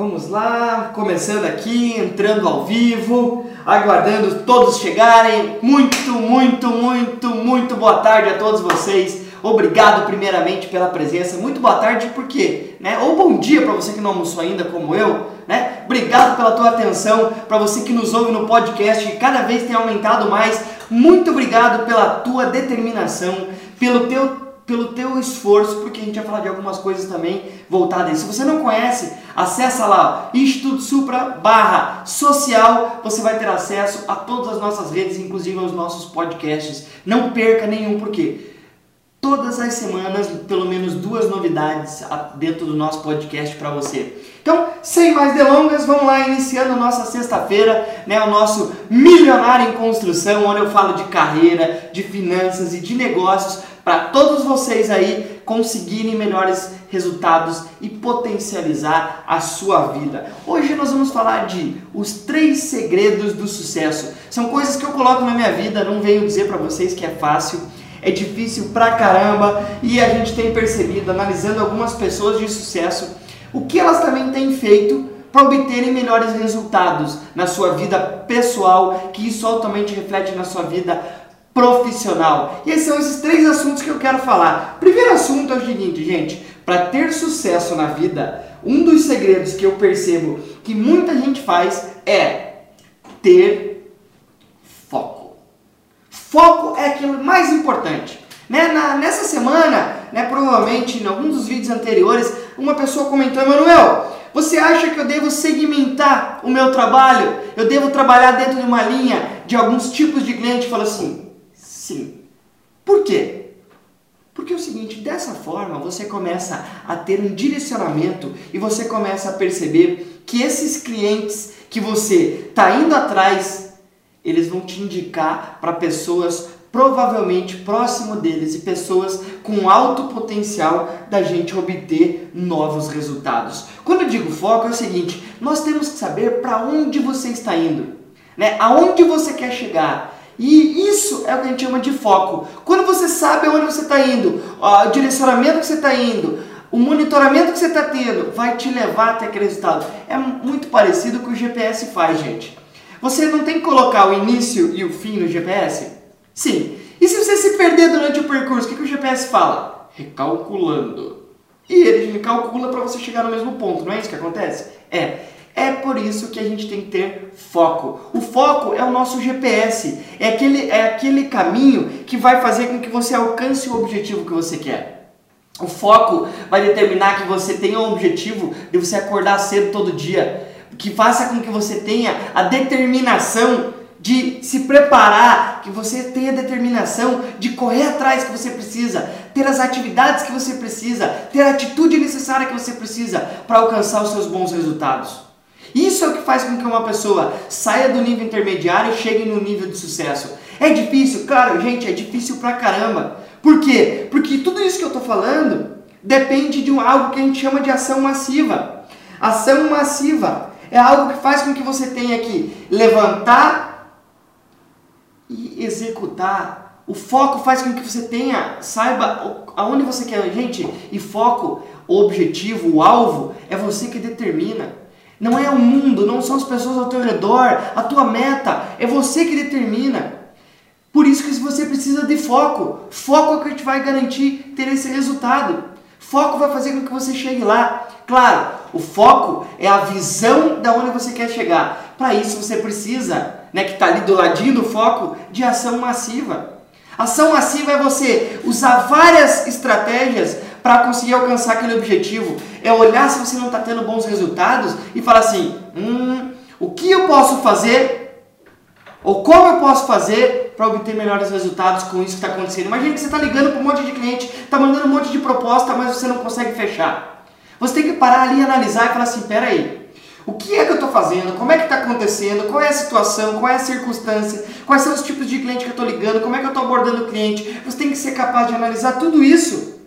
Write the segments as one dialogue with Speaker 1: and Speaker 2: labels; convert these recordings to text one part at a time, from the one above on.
Speaker 1: Vamos lá, começando aqui, entrando ao vivo, aguardando todos chegarem. Muito, muito, muito, muito boa tarde a todos vocês. Obrigado primeiramente pela presença. Muito boa tarde porque, né? Ou bom dia para você que não almoçou ainda como eu, né? Obrigado pela tua atenção, para você que nos ouve no podcast, que cada vez tem aumentado mais. Muito obrigado pela tua determinação, pelo teu pelo teu esforço, porque a gente vai falar de algumas coisas também voltadas. Se você não conhece, acessa lá Instituto Supra barra social, você vai ter acesso a todas as nossas redes, inclusive aos nossos podcasts. Não perca nenhum, porque todas as semanas, pelo menos duas novidades dentro do nosso podcast para você. Então, sem mais delongas, vamos lá iniciando a nossa sexta-feira, né, o nosso Milionário em Construção, onde eu falo de carreira, de finanças e de negócios para todos vocês aí conseguirem melhores resultados e potencializar a sua vida. Hoje nós vamos falar de os três segredos do sucesso. São coisas que eu coloco na minha vida, não venho dizer para vocês que é fácil, é difícil pra caramba e a gente tem percebido, analisando algumas pessoas de sucesso, o que elas também têm feito para obterem melhores resultados na sua vida pessoal, que isso altamente reflete na sua vida profissional. E esses são esses três assuntos que eu quero falar. Primeiro assunto é o seguinte, gente, para ter sucesso na vida, um dos segredos que eu percebo que muita gente faz é ter foco. Foco é aquilo mais importante. Né? Na, nessa semana, né, provavelmente em alguns dos vídeos anteriores, uma pessoa comentou, Emanuel, você acha que eu devo segmentar o meu trabalho? Eu devo trabalhar dentro de uma linha de alguns tipos de cliente? Fala assim, Sim. Por quê? Porque é o seguinte, dessa forma você começa a ter um direcionamento e você começa a perceber que esses clientes que você está indo atrás, eles vão te indicar para pessoas provavelmente próximo deles e pessoas com alto potencial da gente obter novos resultados. Quando eu digo foco é o seguinte, nós temos que saber para onde você está indo, né? Aonde você quer chegar. E isso é o que a gente chama de foco. Quando você sabe onde você está indo, o direcionamento que você está indo, o monitoramento que você está tendo, vai te levar até aquele resultado. É muito parecido com o GPS faz, gente. Você não tem que colocar o início e o fim no GPS? Sim. E se você se perder durante o percurso, o que, que o GPS fala? Recalculando. E ele calcula para você chegar no mesmo ponto, não é isso que acontece? É. É por isso que a gente tem que ter foco. O foco é o nosso GPS, é aquele, é aquele caminho que vai fazer com que você alcance o objetivo que você quer. O foco vai determinar que você tenha o objetivo de você acordar cedo todo dia, que faça com que você tenha a determinação de se preparar, que você tenha determinação de correr atrás que você precisa, ter as atividades que você precisa, ter a atitude necessária que você precisa para alcançar os seus bons resultados. Isso é o que faz com que uma pessoa saia do nível intermediário e chegue no nível de sucesso. É difícil? Claro, gente, é difícil pra caramba. Por quê? Porque tudo isso que eu estou falando depende de um, algo que a gente chama de ação massiva. Ação massiva é algo que faz com que você tenha que levantar e executar. O foco faz com que você tenha, saiba aonde você quer. Gente, e foco, o objetivo, o alvo, é você que determina. Não é o mundo, não são as pessoas ao teu redor, a tua meta, é você que determina. Por isso que você precisa de foco. Foco é o que te vai garantir ter esse resultado. Foco vai fazer com que você chegue lá. Claro, o foco é a visão da onde você quer chegar. Para isso você precisa, né, que está ali do ladinho do foco, de ação massiva. Ação massiva é você usar várias estratégias para conseguir alcançar aquele objetivo. É olhar se você não está tendo bons resultados e falar assim: hum, o que eu posso fazer ou como eu posso fazer para obter melhores resultados com isso que está acontecendo. Imagina que você está ligando para um monte de cliente, está mandando um monte de proposta, mas você não consegue fechar. Você tem que parar ali e analisar e falar assim: peraí, o que é que eu estou fazendo? Como é que está acontecendo? Qual é a situação? Qual é a circunstância? Quais são os tipos de cliente que eu estou ligando? Como é que eu estou abordando o cliente? Você tem que ser capaz de analisar tudo isso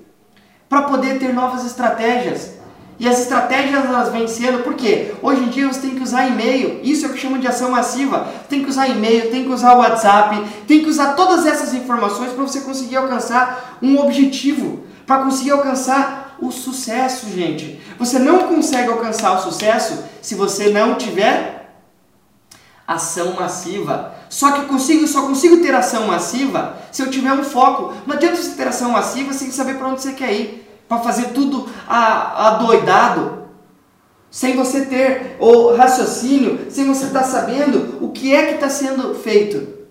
Speaker 1: para poder ter novas estratégias. E as estratégias elas vêm sendo, por quê? Hoje em dia você tem que usar e-mail, isso é o que chamam de ação massiva. Tem que usar e-mail, tem que usar WhatsApp, tem que usar todas essas informações para você conseguir alcançar um objetivo, para conseguir alcançar o sucesso, gente. Você não consegue alcançar o sucesso se você não tiver ação massiva. Só que eu consigo, só consigo ter ação massiva se eu tiver um foco. Não adianta você ter ação massiva sem saber para onde você quer ir. Para fazer tudo adoidado. Sem você ter o raciocínio, sem você estar tá sabendo o que é que está sendo feito.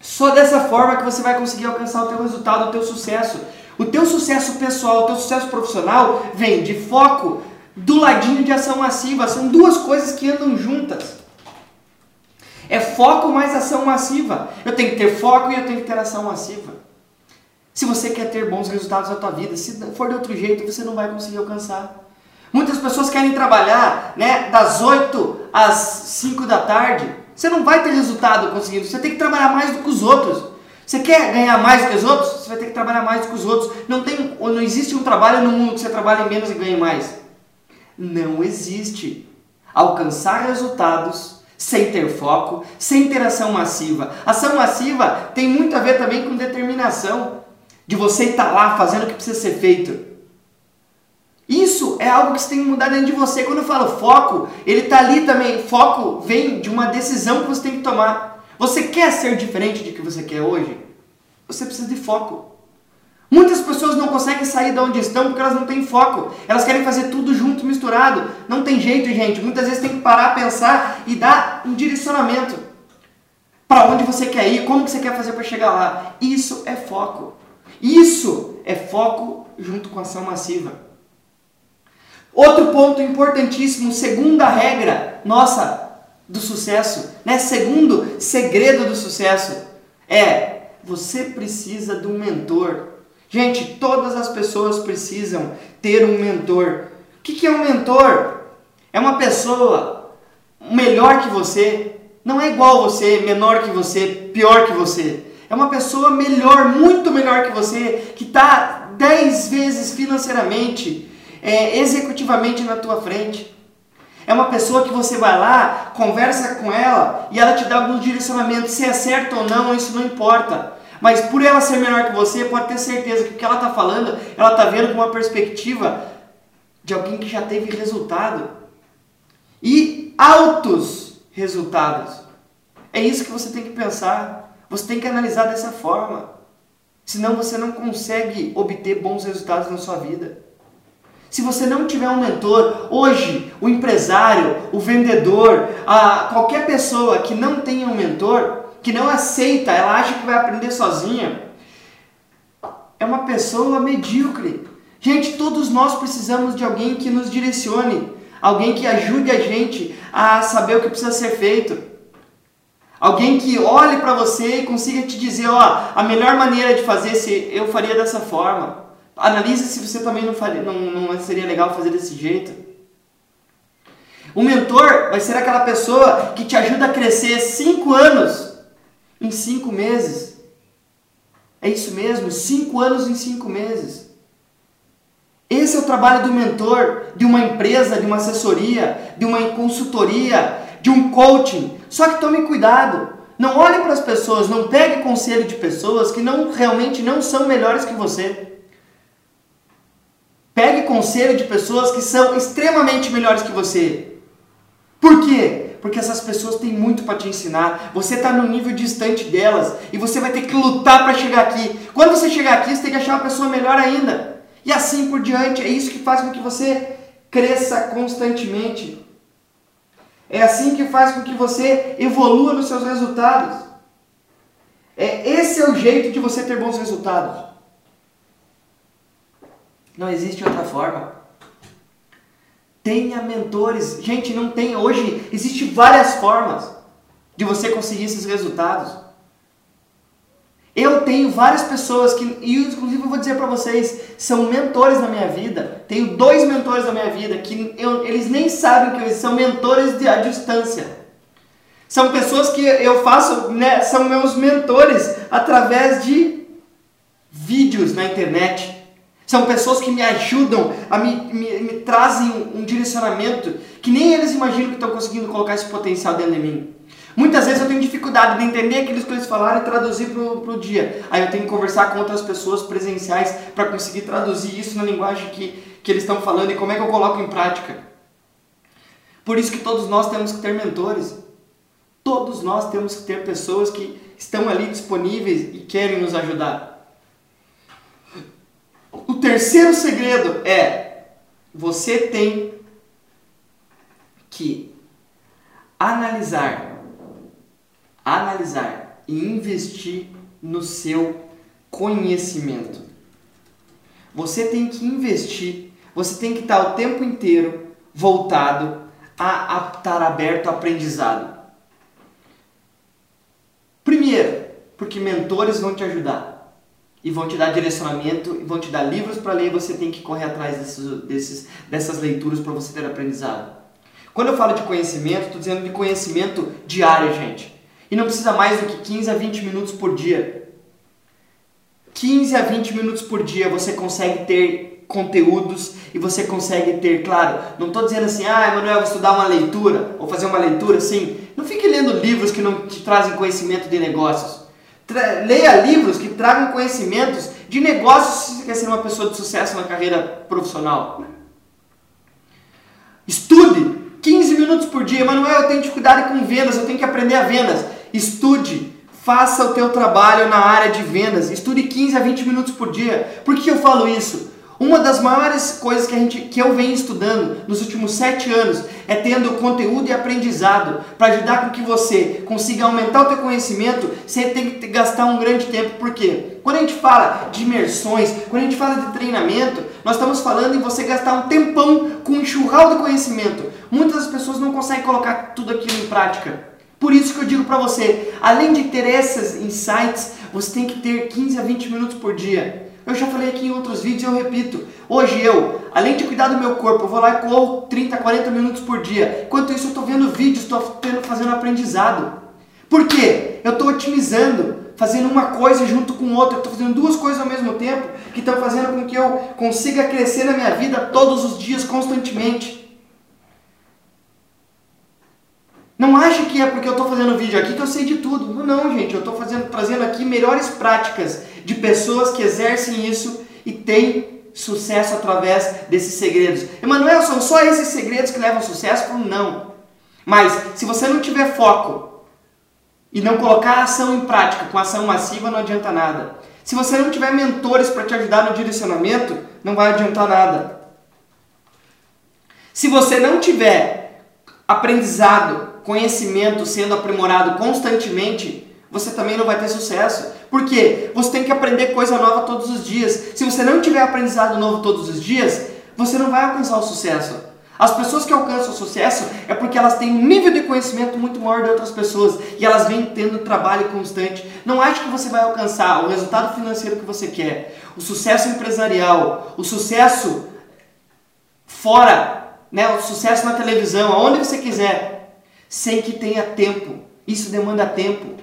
Speaker 1: Só dessa forma que você vai conseguir alcançar o teu resultado, o teu sucesso. O teu sucesso pessoal, o teu sucesso profissional vem de foco do ladinho de ação massiva. São duas coisas que andam juntas. É foco mais ação massiva. Eu tenho que ter foco e eu tenho que ter ação massiva. Se você quer ter bons resultados na tua vida, se for de outro jeito, você não vai conseguir alcançar. Muitas pessoas querem trabalhar né, das 8 às 5 da tarde você não vai ter resultado conseguindo. Você tem que trabalhar mais do que os outros. Você quer ganhar mais do que os outros? Você vai ter que trabalhar mais do que os outros. Não, tem, não existe um trabalho no mundo que você trabalhe menos e ganhe mais. Não existe. Alcançar resultados sem ter foco, sem ter ação massiva. Ação massiva tem muito a ver também com determinação. De você estar lá fazendo o que precisa ser feito. Isso é algo que você tem que mudar dentro de você. Quando eu falo foco, ele está ali também. Foco vem de uma decisão que você tem que tomar. Você quer ser diferente de que você quer hoje? Você precisa de foco. Muitas pessoas não conseguem sair de onde estão porque elas não têm foco. Elas querem fazer tudo junto, misturado. Não tem jeito, gente. Muitas vezes tem que parar, pensar e dar um direcionamento. Para onde você quer ir, como que você quer fazer para chegar lá. Isso é foco. Isso é foco junto com ação massiva. Outro ponto importantíssimo, segunda regra nossa do sucesso, né? Segundo segredo do sucesso é você precisa de um mentor. Gente, todas as pessoas precisam ter um mentor. O que, que é um mentor? É uma pessoa melhor que você, não é igual você, menor que você, pior que você. É uma pessoa melhor, muito melhor que você, que está dez vezes financeiramente, é, executivamente na tua frente. É uma pessoa que você vai lá, conversa com ela e ela te dá alguns direcionamentos. Se é certo ou não, isso não importa. Mas por ela ser melhor que você, pode ter certeza que o que ela está falando, ela está vendo com uma perspectiva de alguém que já teve resultado. E altos resultados. É isso que você tem que pensar. Você tem que analisar dessa forma. Senão você não consegue obter bons resultados na sua vida. Se você não tiver um mentor, hoje o empresário, o vendedor, a, qualquer pessoa que não tenha um mentor, que não aceita, ela acha que vai aprender sozinha, é uma pessoa medíocre. Gente, todos nós precisamos de alguém que nos direcione, alguém que ajude a gente a saber o que precisa ser feito. Alguém que olhe para você e consiga te dizer, ó, a melhor maneira de fazer se eu faria dessa forma. Analise se você também não, faria, não, não seria legal fazer desse jeito. O mentor vai ser aquela pessoa que te ajuda a crescer 5 anos em 5 meses. É isso mesmo, 5 anos em 5 meses. Esse é o trabalho do mentor, de uma empresa, de uma assessoria, de uma consultoria, de um coaching. Só que tome cuidado. Não olhe para as pessoas, não pegue conselho de pessoas que não realmente não são melhores que você. Conselho de pessoas que são extremamente melhores que você. Por quê? Porque essas pessoas têm muito para te ensinar. Você está no nível distante delas e você vai ter que lutar para chegar aqui. Quando você chegar aqui, você tem que achar uma pessoa melhor ainda. E assim por diante. É isso que faz com que você cresça constantemente. É assim que faz com que você evolua nos seus resultados. É, esse é o jeito de você ter bons resultados. Não existe outra forma. Tenha mentores. Gente, não tem. Hoje existe várias formas de você conseguir esses resultados. Eu tenho várias pessoas que, e inclusive eu vou dizer para vocês, são mentores na minha vida. Tenho dois mentores na minha vida que eu, eles nem sabem que eles são mentores de, à distância. São pessoas que eu faço, né, são meus mentores através de vídeos na internet. São pessoas que me ajudam, a me, me, me trazem um, um direcionamento que nem eles imaginam que estão conseguindo colocar esse potencial dentro de mim. Muitas vezes eu tenho dificuldade de entender aqueles que eles falaram e traduzir para o dia. Aí eu tenho que conversar com outras pessoas presenciais para conseguir traduzir isso na linguagem que, que eles estão falando e como é que eu coloco em prática. Por isso que todos nós temos que ter mentores. Todos nós temos que ter pessoas que estão ali disponíveis e querem nos ajudar. Terceiro segredo é você tem que analisar, analisar e investir no seu conhecimento. Você tem que investir, você tem que estar o tempo inteiro voltado a, a estar aberto ao aprendizado. Primeiro, porque mentores vão te ajudar e vão te dar direcionamento e vão te dar livros para ler e você tem que correr atrás desses, desses, dessas leituras para você ter aprendizado. Quando eu falo de conhecimento, estou dizendo de conhecimento diário, gente. E não precisa mais do que 15 a 20 minutos por dia. 15 a 20 minutos por dia você consegue ter conteúdos e você consegue ter, claro, não estou dizendo assim, ah, Emanuel, vou estudar uma leitura, ou fazer uma leitura, sim. Não fique lendo livros que não te trazem conhecimento de negócios. Leia livros que tragam conhecimentos de negócios se você quer ser uma pessoa de sucesso na carreira profissional. Estude 15 minutos por dia. Emanuel, eu tenho dificuldade com vendas, eu tenho que aprender a vendas. Estude, faça o teu trabalho na área de vendas. Estude 15 a 20 minutos por dia. Por que eu falo isso? Uma das maiores coisas que, a gente, que eu venho estudando nos últimos sete anos é tendo conteúdo e aprendizado para ajudar com que você consiga aumentar o teu conhecimento sem ter que gastar um grande tempo. Por quê? Quando a gente fala de imersões, quando a gente fala de treinamento, nós estamos falando em você gastar um tempão com um enxurral de conhecimento. Muitas das pessoas não conseguem colocar tudo aquilo em prática. Por isso que eu digo para você, além de ter esses insights, você tem que ter 15 a 20 minutos por dia eu já falei aqui em outros vídeos e eu repito. Hoje eu, além de cuidar do meu corpo, eu vou lá e corro 30, 40 minutos por dia. Enquanto isso eu estou vendo vídeos, estou fazendo aprendizado. Por quê? Eu estou otimizando, fazendo uma coisa junto com outra. Estou fazendo duas coisas ao mesmo tempo que estão fazendo com que eu consiga crescer na minha vida todos os dias, constantemente. Não ache que é porque eu estou fazendo vídeo aqui que eu sei de tudo. Não, não gente, eu estou trazendo aqui melhores práticas de pessoas que exercem isso e têm sucesso através desses segredos. Emanuel, são só esses segredos que levam sucesso? Não. Mas se você não tiver foco e não colocar a ação em prática com ação massiva, não adianta nada. Se você não tiver mentores para te ajudar no direcionamento, não vai adiantar nada. Se você não tiver aprendizado, conhecimento sendo aprimorado constantemente, você também não vai ter sucesso. Por quê? Você tem que aprender coisa nova todos os dias. Se você não tiver aprendizado novo todos os dias, você não vai alcançar o sucesso. As pessoas que alcançam o sucesso é porque elas têm um nível de conhecimento muito maior de outras pessoas e elas vêm tendo trabalho constante. Não ache que você vai alcançar o resultado financeiro que você quer, o sucesso empresarial, o sucesso fora, né, o sucesso na televisão, aonde você quiser, sem que tenha tempo. Isso demanda tempo.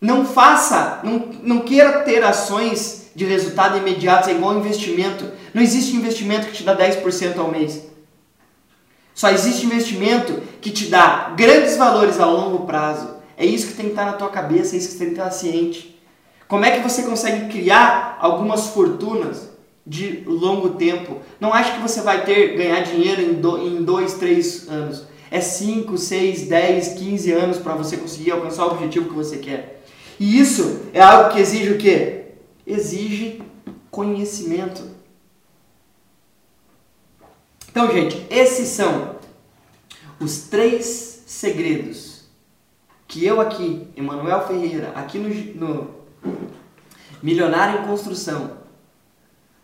Speaker 1: Não faça, não, não queira ter ações de resultado imediato, é igual investimento. Não existe investimento que te dá 10% ao mês. Só existe investimento que te dá grandes valores a longo prazo. É isso que tem que estar na tua cabeça, é isso que tem que estar ciente. Como é que você consegue criar algumas fortunas de longo tempo? Não acho que você vai ter ganhar dinheiro em, do, em dois, três anos. É 5, 6, 10, 15 anos para você conseguir alcançar o objetivo que você quer. E isso é algo que exige o quê? Exige conhecimento. Então, gente, esses são os três segredos que eu aqui, Emanuel Ferreira, aqui no, no Milionário em Construção,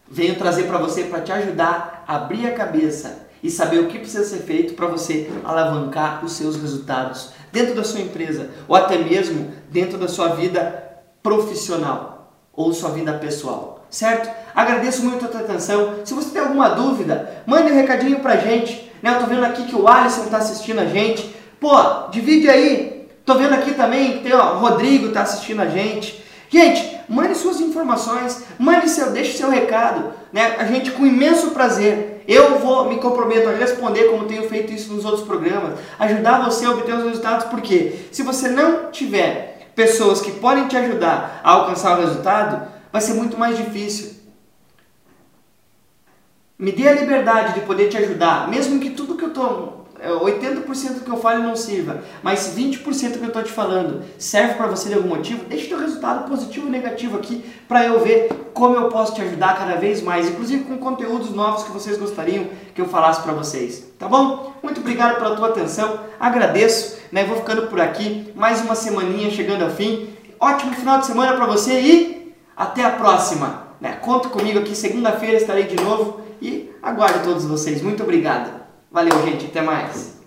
Speaker 1: venho trazer para você para te ajudar a abrir a cabeça e saber o que precisa ser feito para você alavancar os seus resultados dentro da sua empresa ou até mesmo dentro da sua vida profissional ou sua vida pessoal, certo? Agradeço muito a tua atenção. Se você tem alguma dúvida, mande um recadinho pra gente. Né? Eu tô vendo aqui que o Alisson tá assistindo a gente. Pô, divide aí. Tô vendo aqui também que tem o Rodrigo tá assistindo a gente. Gente, mande suas informações, mande seu, deixe seu recado, né? A gente com imenso prazer Eu vou me comprometo a responder como tenho feito isso nos outros programas, ajudar você a obter os resultados, porque se você não tiver pessoas que podem te ajudar a alcançar o resultado, vai ser muito mais difícil. Me dê a liberdade de poder te ajudar, mesmo que tudo que eu estou 80% do que eu falo não sirva, mas 20% que eu estou te falando serve para você de algum motivo, deixe teu resultado positivo ou negativo aqui para eu ver como eu posso te ajudar cada vez mais, inclusive com conteúdos novos que vocês gostariam que eu falasse para vocês, tá bom? Muito obrigado pela tua atenção, agradeço, né? Vou ficando por aqui, mais uma semaninha chegando ao fim. Ótimo final de semana para você e até a próxima. Né? Conta comigo aqui, segunda-feira estarei de novo e aguardo todos vocês. Muito obrigado. Valeu, gente. Até mais.